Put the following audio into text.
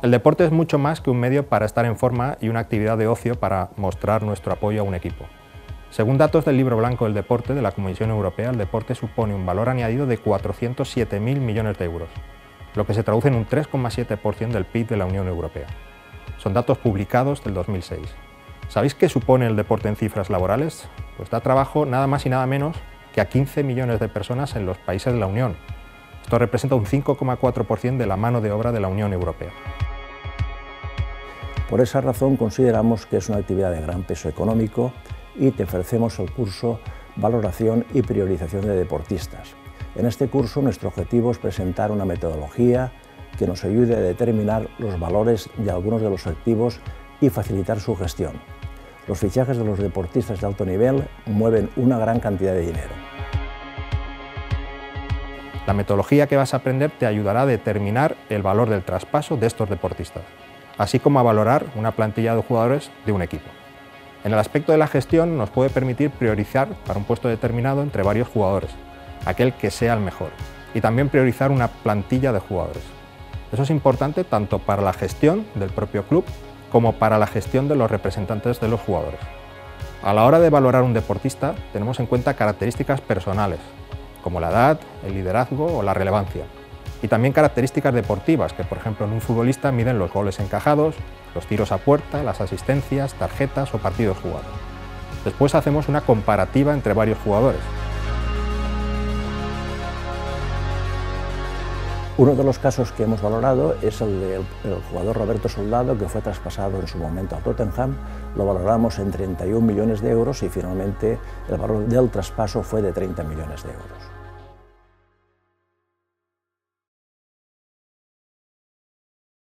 El deporte es mucho más que un medio para estar en forma y una actividad de ocio para mostrar nuestro apoyo a un equipo. Según datos del Libro Blanco del Deporte de la Comisión Europea, el deporte supone un valor añadido de 407.000 millones de euros, lo que se traduce en un 3,7% del PIB de la Unión Europea. Son datos publicados del 2006. ¿Sabéis qué supone el deporte en cifras laborales? Pues da trabajo nada más y nada menos que a 15 millones de personas en los países de la Unión. Esto representa un 5,4% de la mano de obra de la Unión Europea. Por esa razón consideramos que es una actividad de gran peso económico y te ofrecemos el curso Valoración y Priorización de Deportistas. En este curso nuestro objetivo es presentar una metodología que nos ayude a determinar los valores de algunos de los activos y facilitar su gestión. Los fichajes de los deportistas de alto nivel mueven una gran cantidad de dinero. La metodología que vas a aprender te ayudará a determinar el valor del traspaso de estos deportistas así como a valorar una plantilla de jugadores de un equipo. En el aspecto de la gestión nos puede permitir priorizar para un puesto determinado entre varios jugadores, aquel que sea el mejor, y también priorizar una plantilla de jugadores. Eso es importante tanto para la gestión del propio club como para la gestión de los representantes de los jugadores. A la hora de valorar un deportista tenemos en cuenta características personales, como la edad, el liderazgo o la relevancia, y también características deportivas, que por ejemplo en un futbolista miden los goles encajados, los tiros a puerta, las asistencias, tarjetas o partidos jugados. Después hacemos una comparativa entre varios jugadores. Uno de los casos que hemos valorado es el del jugador Roberto Soldado, que fue traspasado en su momento a Tottenham. Lo valoramos en 31 millones de euros y finalmente el valor del traspaso fue de 30 millones de euros.